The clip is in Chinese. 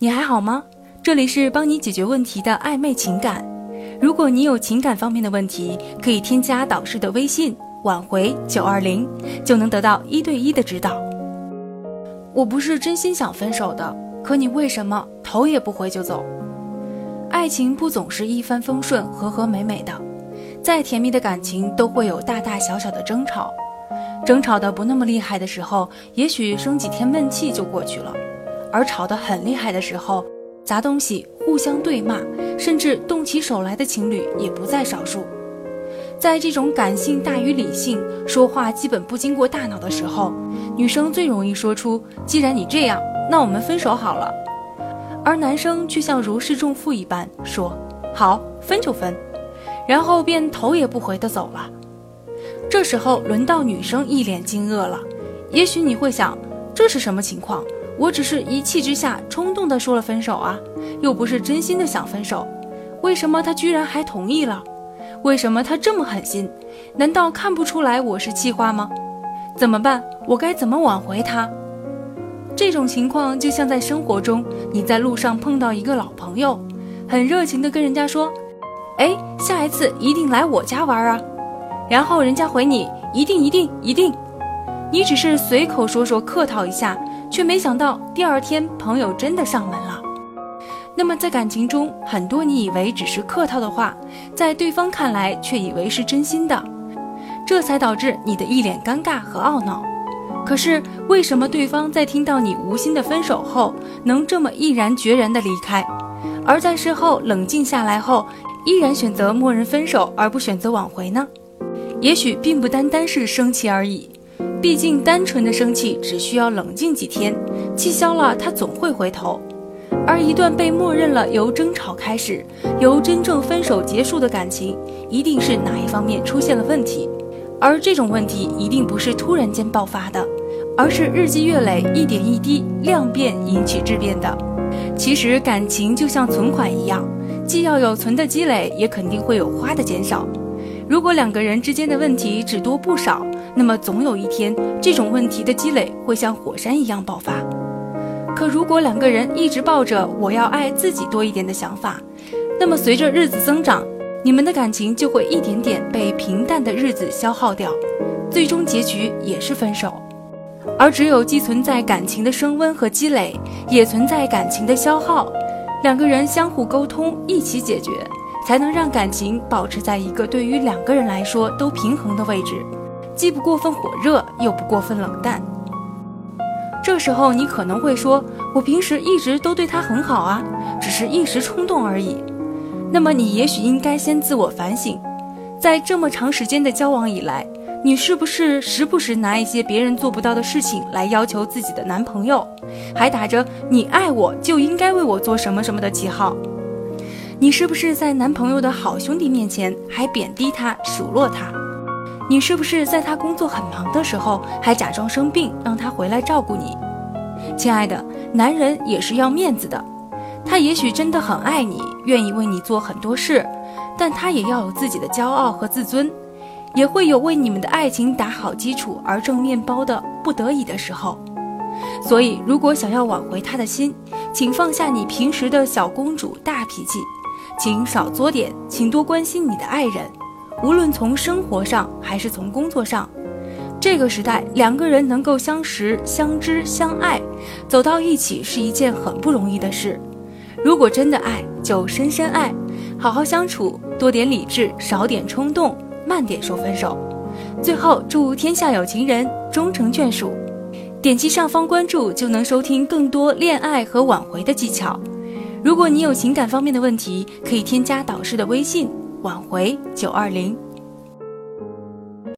你还好吗？这里是帮你解决问题的暧昧情感。如果你有情感方面的问题，可以添加导师的微信“挽回九二零”，就能得到一对一的指导。我不是真心想分手的，可你为什么头也不回就走？爱情不总是一帆风顺、和和美美的，再甜蜜的感情都会有大大小小的争吵。争吵的不那么厉害的时候，也许生几天闷气就过去了；而吵得很厉害的时候，砸东西、互相对骂，甚至动起手来的情侣也不在少数。在这种感性大于理性、说话基本不经过大脑的时候，女生最容易说出“既然你这样，那我们分手好了”，而男生却像如释重负一般说：“好，分就分”，然后便头也不回地走了。这时候轮到女生一脸惊愕了，也许你会想，这是什么情况？我只是一气之下冲动的说了分手啊，又不是真心的想分手，为什么他居然还同意了？为什么他这么狠心？难道看不出来我是气话吗？怎么办？我该怎么挽回他？这种情况就像在生活中，你在路上碰到一个老朋友，很热情的跟人家说，哎，下一次一定来我家玩啊。然后人家回你一定一定一定，你只是随口说说客套一下，却没想到第二天朋友真的上门了。那么在感情中，很多你以为只是客套的话，在对方看来却以为是真心的，这才导致你的一脸尴尬和懊恼。可是为什么对方在听到你无心的分手后，能这么毅然决然的离开，而在事后冷静下来后，依然选择默认分手而不选择挽回呢？也许并不单单是生气而已，毕竟单纯的生气只需要冷静几天，气消了他总会回头。而一段被默认了由争吵开始，由真正分手结束的感情，一定是哪一方面出现了问题，而这种问题一定不是突然间爆发的，而是日积月累、一点一滴量变引起质变的。其实感情就像存款一样，既要有存的积累，也肯定会有花的减少。如果两个人之间的问题只多不少，那么总有一天，这种问题的积累会像火山一样爆发。可如果两个人一直抱着“我要爱自己多一点”的想法，那么随着日子增长，你们的感情就会一点点被平淡的日子消耗掉，最终结局也是分手。而只有既存在感情的升温和积累，也存在感情的消耗，两个人相互沟通，一起解决。才能让感情保持在一个对于两个人来说都平衡的位置，既不过分火热，又不过分冷淡。这时候你可能会说：“我平时一直都对他很好啊，只是一时冲动而已。”那么你也许应该先自我反省，在这么长时间的交往以来，你是不是时不时拿一些别人做不到的事情来要求自己的男朋友，还打着“你爱我就应该为我做什么什么”的旗号？你是不是在男朋友的好兄弟面前还贬低他、数落他？你是不是在他工作很忙的时候还假装生病让他回来照顾你？亲爱的，男人也是要面子的，他也许真的很爱你，愿意为你做很多事，但他也要有自己的骄傲和自尊，也会有为你们的爱情打好基础而挣面包的不得已的时候。所以，如果想要挽回他的心，请放下你平时的小公主大脾气。请少作点，请多关心你的爱人。无论从生活上还是从工作上，这个时代两个人能够相识、相知、相爱，走到一起是一件很不容易的事。如果真的爱，就深深爱，好好相处，多点理智，少点冲动，慢点说分手。最后，祝天下有情人终成眷属。点击上方关注，就能收听更多恋爱和挽回的技巧。如果你有情感方面的问题，可以添加导师的微信“挽回九二零”。